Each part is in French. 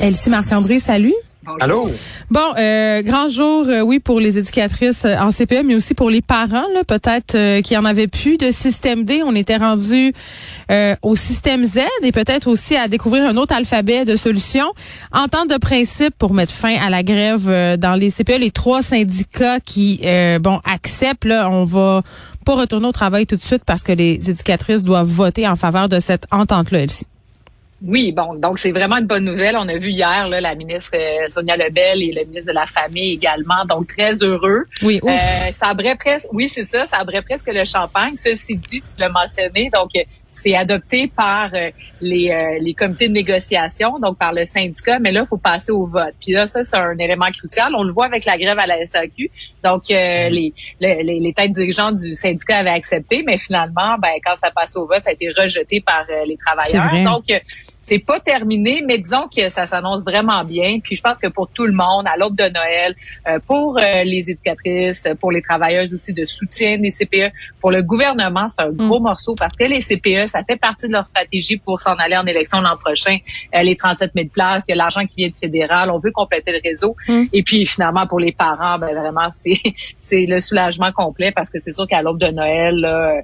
Elsie Marc-André, salut. Allô? Bon, euh, grand jour, euh, oui, pour les éducatrices euh, en CPE, mais aussi pour les parents, là, peut-être euh, qui en avaient plus de système D. On était rendu au système Z et peut-être aussi à découvrir un autre alphabet de solutions. Entente de principe pour mettre fin à la grève dans les CPE, les trois syndicats qui, bon, acceptent. Là, on va pas retourner au travail tout de suite parce que les éducatrices doivent voter en faveur de cette entente-là, Elsie. Oui, bon, donc c'est vraiment une bonne nouvelle. On a vu hier là, la ministre euh, Sonia Lebel et le ministre de la Famille également, donc très heureux. Oui, ouf. Euh, ça abrait presque, oui, c'est ça, ça abrait presque le champagne. Ceci dit, tu l'as mentionné, donc c'est adopté par euh, les, euh, les comités de négociation, donc par le syndicat, mais là, il faut passer au vote. Puis là, ça, c'est un élément crucial. On le voit avec la grève à la SAQ. Donc, mm-hmm. les, les, les, têtes dirigeantes du syndicat avaient accepté, mais finalement, ben, quand ça passe au vote, ça a été rejeté par les travailleurs. Donc, c'est pas terminé, mais disons que ça s'annonce vraiment bien. Puis je pense que pour tout le monde, à l'aube de Noël, euh, pour euh, les éducatrices, pour les travailleuses aussi de soutien des CPE, pour le gouvernement, c'est un gros mm. morceau parce que les CPE, ça fait partie de leur stratégie pour s'en aller en élection l'an prochain. Euh, les 37 000 places, il y a l'argent qui vient du fédéral, on veut compléter le réseau. Mm. Et puis finalement, pour les parents, ben vraiment, c'est c'est le soulagement complet parce que c'est sûr qu'à l'aube de Noël, là,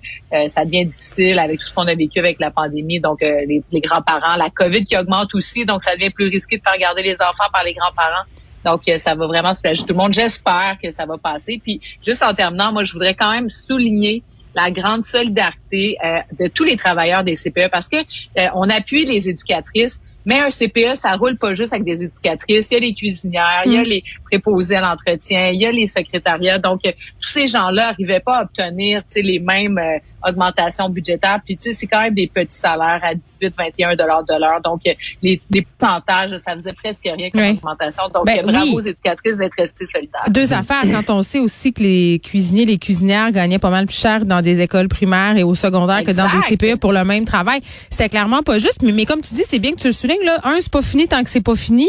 ça devient difficile avec tout ce qu'on a vécu avec la pandémie. Donc les, les grands-parents, la COVID qui augmente aussi, donc ça devient plus risqué de faire garder les enfants par les grands-parents. Donc, euh, ça va vraiment soulager tout le monde. J'espère que ça va passer. Puis, juste en terminant, moi, je voudrais quand même souligner la grande solidarité euh, de tous les travailleurs des CPE parce que euh, on appuie les éducatrices. Mais un CPE, ça roule pas juste avec des éducatrices. Il y a les cuisinières, il y a mm. les préposés à l'entretien, il y a les secrétariats. Donc, tous ces gens-là n'arrivaient pas à obtenir les mêmes augmentation budgétaire. Puis tu sais, c'est quand même des petits salaires à 18, 21 dollars de l'heure. Donc les, les plantages, ça faisait presque rien que l'augmentation. Donc ben bravo aux éducatrices d'être restées solidaires. Deux affaires. Quand on sait aussi que les cuisiniers, les cuisinières gagnaient pas mal plus cher dans des écoles primaires et au secondaire que dans des CPE pour le même travail, c'était clairement pas juste. Mais, mais comme tu dis, c'est bien que tu le soulignes. Là, un, c'est pas fini tant que c'est pas fini.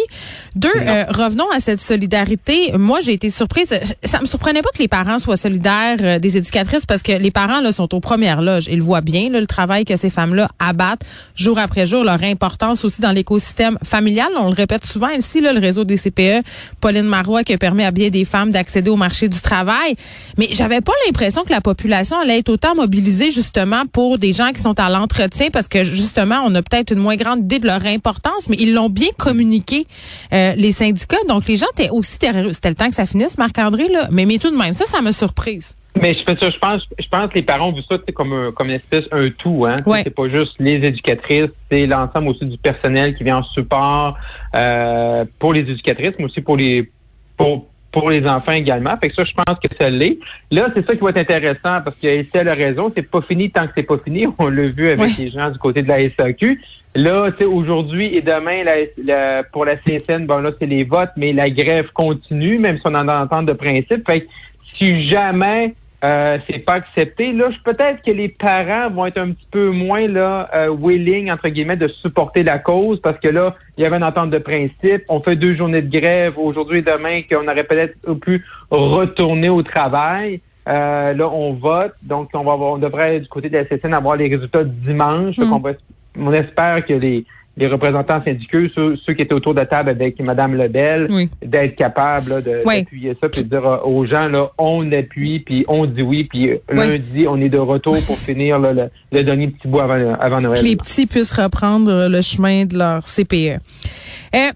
Deux, euh, revenons à cette solidarité. Moi, j'ai été surprise. Ça me surprenait pas que les parents soient solidaires euh, des éducatrices parce que les parents là sont au premier loge. Ils voient bien le travail que ces femmes-là abattent jour après jour, leur importance aussi dans l'écosystème familial. On le répète souvent ici, le réseau des CPE, Pauline Marois, qui permet à bien des femmes d'accéder au marché du travail. Mais j'avais pas l'impression que la population allait être autant mobilisée justement pour des gens qui sont à l'entretien parce que justement, on a peut-être une moins grande idée de leur importance, mais ils l'ont bien communiqué, euh, les syndicats. Donc les gens étaient aussi C'était le temps que ça finisse, Marc-André, là. Mais, mais tout de même, ça, ça me surprise. Mais je fais ça, je pense, je pense que les parents ont vu ça comme un, comme une espèce un tout, hein. Ouais. C'est pas juste les éducatrices, c'est l'ensemble aussi du personnel qui vient en support euh, pour les éducatrices, mais aussi pour les pour pour les enfants également. Fait que ça, je pense que ça l'est. Là, c'est ça qui va être intéressant parce que a le raison, c'est pas fini tant que c'est pas fini. On l'a vu avec les gens du côté de la SAQ. Là, tu sais, aujourd'hui et demain, la, pour la CSN, bon là, c'est les votes, mais la grève continue, même si on en entend de principe. Fait que si jamais euh, c'est pas accepté. Là, peut-être que les parents vont être un petit peu moins là euh, willing entre guillemets de supporter la cause parce que là, il y avait une entente de principe. On fait deux journées de grève aujourd'hui et demain qu'on aurait peut-être pu retourner au travail. Euh, là, on vote, donc on va avoir, on devrait du côté de la CSN avoir les résultats dimanche. Donc mm. on espère que les les représentants syndicaux, ceux, qui étaient autour de la table avec Mme Lebel, d'être capables d'appuyer ça, puis de dire aux gens, là, on appuie, puis on dit oui, puis lundi, on est de retour pour finir le, dernier petit bout avant, avant Noël. Que les petits puissent reprendre le chemin de leur CPE. Euh,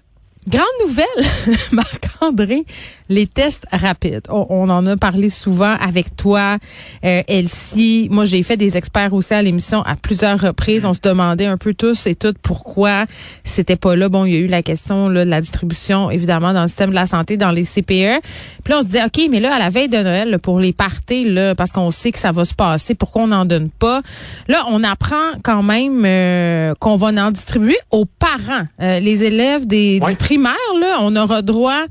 grande nouvelle, Marc-André, les tests rapides. On, en a parlé souvent avec toi, euh, Elsie. Moi, j'ai fait des experts aussi à l'émission à plusieurs reprises. On se demandait un peu tous et toutes pourquoi c'était pas là. Bon, il y a eu la question là, de la distribution, évidemment, dans le système de la santé, dans les CPE. Puis là, on se dit, OK, mais là, à la veille de Noël, pour les parties, là, parce qu'on sait que ça va se passer, pourquoi on n'en donne pas? Là, on apprend quand même euh, qu'on va en distribuer aux parents. Euh, les élèves des, du primaire, là, on aura droit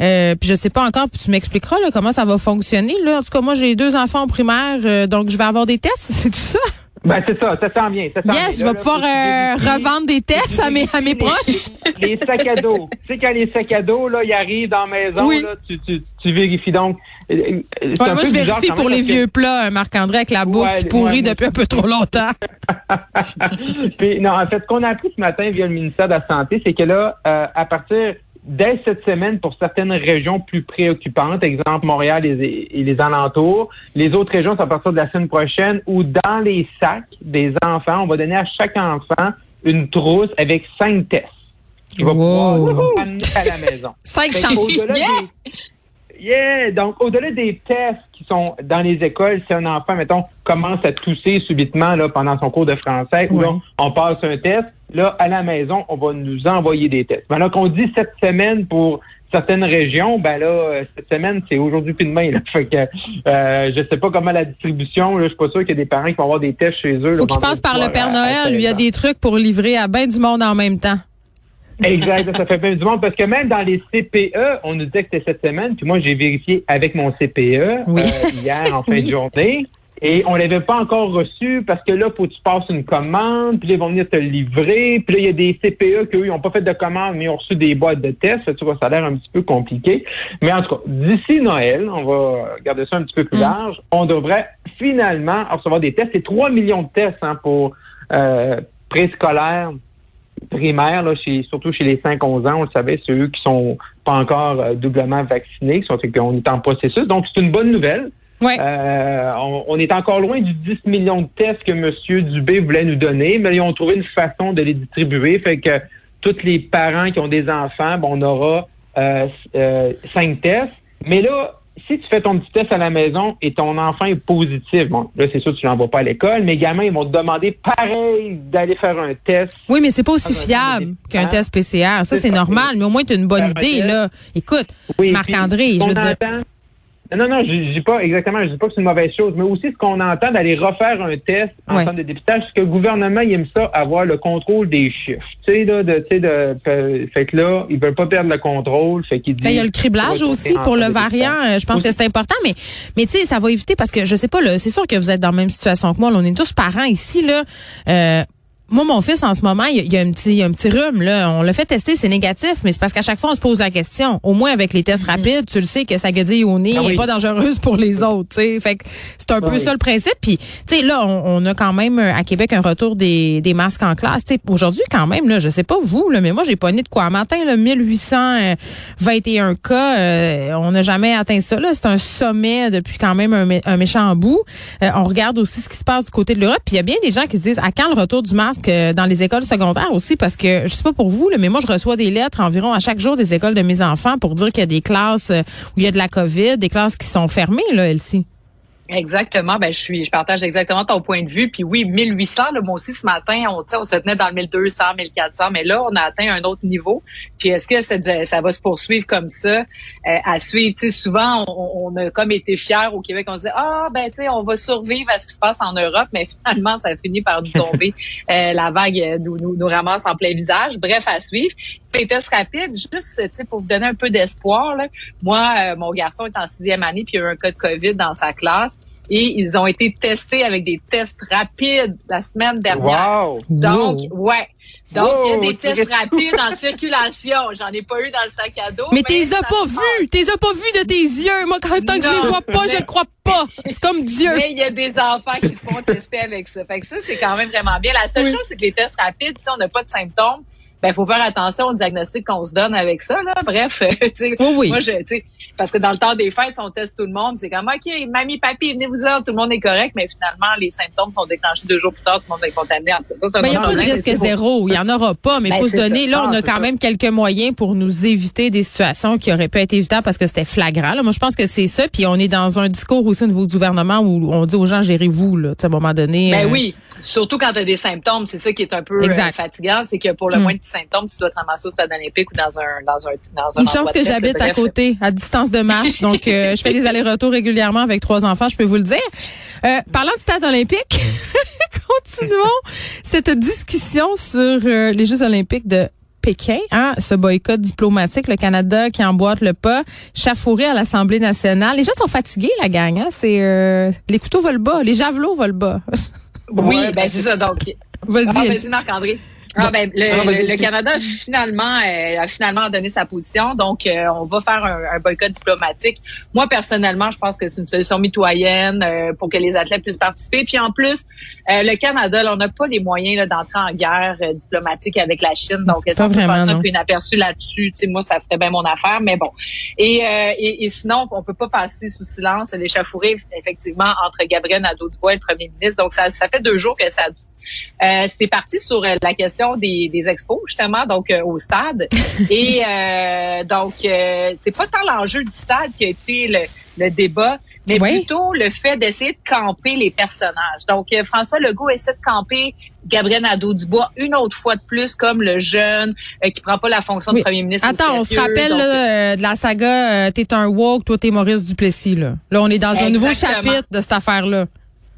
euh, puis je sais pas encore, puis tu m'expliqueras là, comment ça va fonctionner. Là. En tout cas, moi, j'ai deux enfants en primaire, euh, donc je vais avoir des tests, c'est tout ça? Ben, c'est ça, ça sent bien. Ça sent yes, je vais pouvoir euh, revendre des tests à mes, à mes proches. Les, sacs à dos. tu sais, quand les sacs à dos, là, ils arrivent dans la maison, là, tu, tu, tu, vérifies donc. Euh, ouais, moi, je vérifie pour les vieux plats, Marc-André, avec la bouffe qui pourrit depuis un peu trop longtemps. Puis, non, en fait, ce qu'on a appris ce matin via le ministère de la Santé, c'est que là, euh, à partir dès cette semaine pour certaines régions plus préoccupantes, exemple Montréal et, les alentours. Les autres régions, c'est à partir de la semaine prochaine où dans les sacs des enfants, on va donner à chaque enfant une trousse avec cinq tests qui va pouvoir amener à la maison. cinq chances. Yeah! Donc, au-delà des tests qui sont dans les écoles, si un enfant, mettons, commence à tousser subitement là, pendant son cours de français, ou on passe un test, là, à la maison, on va nous envoyer des tests. Maintenant qu'on dit cette semaine pour certaines régions, ben là, euh, cette semaine, c'est aujourd'hui puis demain. Là. Fait que euh, je sais pas comment la distribution, là, je suis pas sûr qu'il y a des parents qui vont avoir des tests chez eux. Faut qu'il passe par le Père Noël, lui, il y a des trucs pour livrer à bien du monde en même temps. Exact, ça fait bien du monde parce que même dans les CPE, on nous disait que c'était cette semaine, puis moi j'ai vérifié avec mon CPE euh, hier en fin de journée. Et on l'avait pas encore reçu parce que là, faut que tu passes une commande, puis ils vont venir te livrer. Puis là, il y a des CPE qui, eux, ils n'ont pas fait de commande, mais ils ont reçu des boîtes de tests. Tu vois, ça a l'air un petit peu compliqué. Mais en tout cas, d'ici Noël, on va garder ça un petit peu plus mm. large, on devrait finalement recevoir des tests. C'est 3 millions de tests hein, pour euh, préscolaires primaires, là, chez, surtout chez les 5-11 ans, on le savait, c'est eux qui sont pas encore euh, doublement vaccinés, qui sont, qu'on est en processus. Donc, c'est une bonne nouvelle. Euh, on, est encore loin du 10 millions de tests que M. Dubé voulait nous donner, mais ils ont trouvé une façon de les distribuer. Fait que tous les parents qui ont des enfants, bon, on aura euh, euh, cinq tests. Mais là, si tu fais ton petit test à la maison et ton enfant est positif, bon, là, c'est sûr que tu l'envoies pas à l'école, mais également, ils vont te demander pareil d'aller faire un test. Oui, mais c'est pas aussi fiable qu'un test PCR. Ça, c'est normal, mais au moins, tu as une bonne idée, là. Écoute, Marc-André, je veux dire. Non, non, je, dis pas exactement, je dis pas que c'est une mauvaise chose, mais aussi ce qu'on entend d'aller refaire un test en ouais. de dépistage, c'est que le gouvernement il aime ça, avoir le contrôle des chiffres. Tu sais, là, de, tu sais, de, fait que là, ils veulent pas perdre le contrôle, fait qu'il dit. Ben, il y a le criblage aussi pour le variant. Euh, je pense que c'est important, mais, mais tu sais, ça va éviter parce que je sais pas, là, c'est sûr que vous êtes dans la même situation que moi. Là, on est tous parents ici, là. Euh, moi, mon fils, en ce moment, il y a un petit, un petit rhume, là. On l'a fait tester, c'est négatif, mais c'est parce qu'à chaque fois, on se pose la question. Au moins, avec les tests mhm. rapides, tu le sais que sa gueudille au nez n'est ah pas dangereuse pour les autres, tu sais. Fait que c'est un peu ça le principe. Puis, tu sais, là, on, a quand même, à Québec, un retour des, des masques en classe. Tu sais, aujourd'hui, quand même, là, je sais pas vous, là, mais moi, j'ai pas de quoi. Matin, là, 1821 cas, euh, on n'a jamais atteint ça, là. C'est un sommet depuis quand même un, méchant bout. Euh, on regarde aussi ce qui se passe du côté de l'Europe. Puis, il y a bien des gens qui se disent, à quand le retour du masque? Dans les écoles secondaires aussi, parce que je sais pas pour vous, mais moi, je reçois des lettres environ à chaque jour des écoles de mes enfants pour dire qu'il y a des classes euh, où il y a de la COVID, des classes qui sont fermées, là, Elsie. Exactement. Ben, je suis, je partage exactement ton point de vue. Puis oui, 1800, là, moi aussi, ce matin, on, on se tenait dans le 1200, 1400, mais là, on a atteint un autre niveau. Puis est-ce que ça, va se poursuivre comme ça, euh, à suivre? Sais, souvent, on, on, a comme été fiers au Québec. On se dit, ah, ben, tu sais, on va survivre à ce qui se passe en Europe, mais finalement, ça finit par nous tomber. euh, la vague nous, nous, nous, ramasse en plein visage. Bref, à suivre. Les tests rapides, juste, tu sais, pour vous donner un peu d'espoir, là. Moi, euh, mon garçon est en sixième année, puis il y a eu un cas de COVID dans sa classe et ils ont été testés avec des tests rapides la semaine dernière. Wow. Donc, ouais. Donc, il y a des tests rapides en circulation. J'en ai pas eu dans le sac à dos. Mais, t'es as pas vus. T'es as pas vus de tes yeux. Moi, quand, tant que je les vois pas, je ne crois pas. C'est comme Dieu. Mais il y a des enfants qui se font tester avec ça. Fait que ça, c'est quand même vraiment bien. La seule chose, c'est que les tests rapides, si on n'a pas de symptômes, ben faut faire attention au diagnostic qu'on se donne avec ça là. Bref, tu oui, moi je parce que dans le temps des fêtes, on teste tout le monde, c'est comme OK, mamie, papy, venez-vous-en, tout le monde est correct, mais finalement les symptômes sont déclenchés deux jours plus tard, tout le monde est contaminé. En tout cas, ça, il n'y a pas de risque zéro, il y en aura pas, mais il ben, faut se donner là, on a quand même quelques moyens pour nous éviter des situations qui auraient pu être évitables parce que c'était flagrant. Moi, je pense que c'est ça, puis on est dans un discours aussi au niveau du gouvernement où on dit aux gens gérez-vous là, à un moment donné. Ben euh, oui, surtout quand tu as des symptômes, c'est ça qui est un peu euh, fatigant, c'est que pour le mm. moins de symptômes, tu dois te ramasser au stade olympique ou dans un dans un dans un Une chance que j'habite à côté, à distance de marche, donc euh, je fais des allers-retours régulièrement avec trois enfants, je peux vous le dire. Euh, parlant du stade olympique, continuons cette discussion sur euh, les Jeux olympiques de Pékin, hein, ce boycott diplomatique, le Canada qui emboîte le pas, chafouré à l'Assemblée nationale. Les gens sont fatigués, la gang. Hein? C'est les couteaux volent bas, les javelots volent bas. Oui, ben c'est ça. Donc, vas-y, ah, vas Marc-André. Ah, ben, le, le, Canada a finalement, euh, a finalement donné sa position. Donc, euh, on va faire un, un, boycott diplomatique. Moi, personnellement, je pense que c'est une solution mitoyenne euh, pour que les athlètes puissent participer. Puis en plus, le Canada, on n'a pas les moyens d'entrer en guerre diplomatique avec la Chine. Donc, est-ce qu'on peut passer un peu inaperçu là-dessus? moi, ça ferait bien mon affaire, mais bon. Et, et, et, sinon, on peut pas passer sous silence l'échafourée, effectivement, entre Gabriel Nadeau-Dubois et le premier ministre. Donc, ça, ça fait deux jours que ça euh, c'est parti sur euh, la question des, des expos justement, donc euh, au stade. Et donc c'est pas tant l'enjeu du stade qui a été le, le débat, mais plutôt le fait d'essayer de camper les personnages. Donc François Legault essaie de camper Gabriel Nadeau-Dubois une autre fois de plus comme le jeune qui prend pas la fonction de premier ministre. Attends, on se rappelle de la saga T'es un woke, toi t'es Maurice Duplessis là. Là, on est dans un nouveau chapitre de cette affaire là.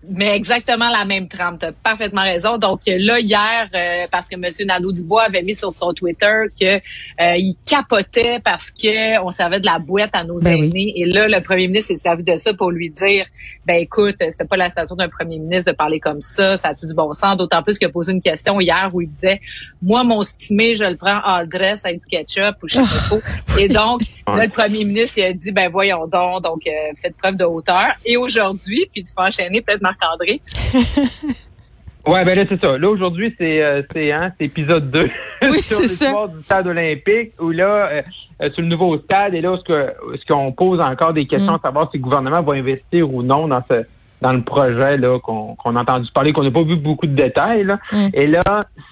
Mais exactement la même trame. Tu as parfaitement raison. Donc là, hier, euh, parce que M. Nadeau-Dubois avait mis sur son Twitter que euh, il capotait parce que on servait de la boîte à nos ben aînés. Et là, le premier ministre s'est servi de ça pour lui dire ben écoute, c'est pas la stature d'un premier ministre de parler comme ça, ça a tout du bon sens? D'autant plus qu'il a posé une question hier où il disait Moi, mon stimé, je le prends en dress avec du ketchup ou je sais pas Et donc, là, le premier ministre il a dit Ben voyons donc, donc euh, faites preuve de hauteur. Et aujourd'hui, puis tu peux enchaîner peut-être Marc-André. Ouais, ben là, c'est ça. Là, aujourd'hui, c'est euh, c'est hein, épisode 2 oui, sur l'histoire du stade olympique, où là, euh, euh, sur le nouveau stade, et là, ce que ce qu'on pose encore des questions, mm. à savoir si le gouvernement va investir ou non dans ce dans le projet là qu'on a entendu parler, qu'on n'a pas vu beaucoup de détails. Là. Mm. Et là,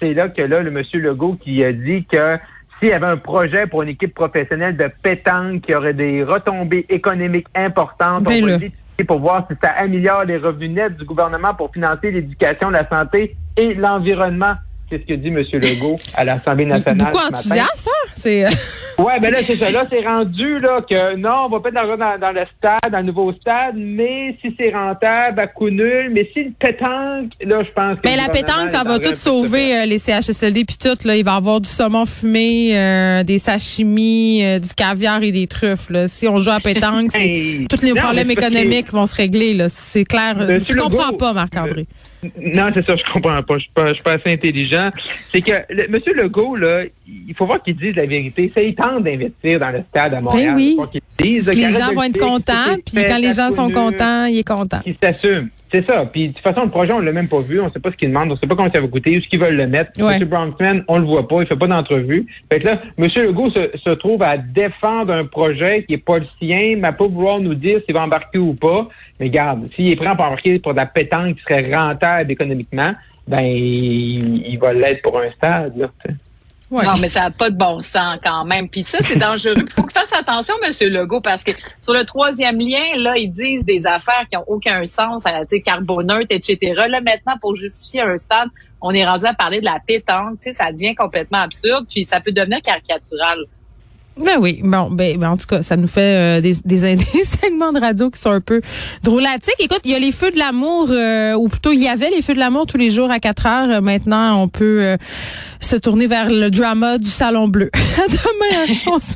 c'est là que là, le monsieur Legault qui a dit que s'il y avait un projet pour une équipe professionnelle de pétanque qui aurait des retombées économiques importantes, ben on pour voir si ça améliore les revenus nets du gouvernement pour financer l'éducation, la santé et l'environnement. C'est ce que dit M. Legault à l'Assemblée nationale. Beaucoup enthousiaste, hein? C'est. Euh, ouais, ben là, c'est ça. Là, c'est rendu là que non, on va pas être dans, dans, le stade, dans le nouveau stade, mais si c'est rentable, à coût nul, mais si le pétanque, là, je pense que. Mais la pétanque, ça va tout sauver euh, les CHSLD puis tout, là. Il va y avoir du saumon fumé, euh, des sashimi, du caviar et des truffes, là. Si on joue à pétanque, tous les problèmes économiques vont se régler, là. C'est clair. tu comprends pas, Marc-André. Non, c'est ça, je comprends pas. Je suis pas, je suis pas assez intelligent. C'est que le, M. Legault, là, il faut voir qu'il dise la vérité. Ça, il tente d'investir dans le stade à Montréal. Ben oui. les gens vont être contents, puis quand les gens sont contents, il est content. Il s'assume. C'est ça. Puis de toute façon, le projet, on l'a même pas vu. On sait pas ce qu'ils demandent. On sait pas comment ça va coûter, où ce qu'ils veulent le mettre. M. Bronfman, on le voit pas. Il fait pas d'entrevue. Fait que là, M. Legault se, se, trouve à défendre un projet qui est pas le sien, mais à pas vouloir nous dire s'il va embarquer ou pas. Mais garde, s'il est prêt à embarquer pour de la pétanque qui serait rentable économiquement, ben il, va l'être pour un stade. Là, non, mais ça n'a pas de bon sens quand même. Puis ça, c'est dangereux. Il faut que fasse attention, Monsieur Legault, parce que sur le troisième lien, là, ils disent des affaires qui n'ont aucun sens, à la carboneutre, etc. Là, maintenant, pour justifier un stade, on est rendu à parler de la pétanque. Ça devient complètement absurde, puis ça peut devenir caricatural. Ben oui, bon, ben, ben, en tout cas, ça nous fait euh, des, des, segments de radio qui sont un peu drôlatiques. Écoute, il y a les feux de l'amour, euh, ou plutôt il y avait les feux de l'amour tous les jours à 4 heures. Maintenant, on peut euh, se tourner vers le drama du Salon Bleu. Demain, on se...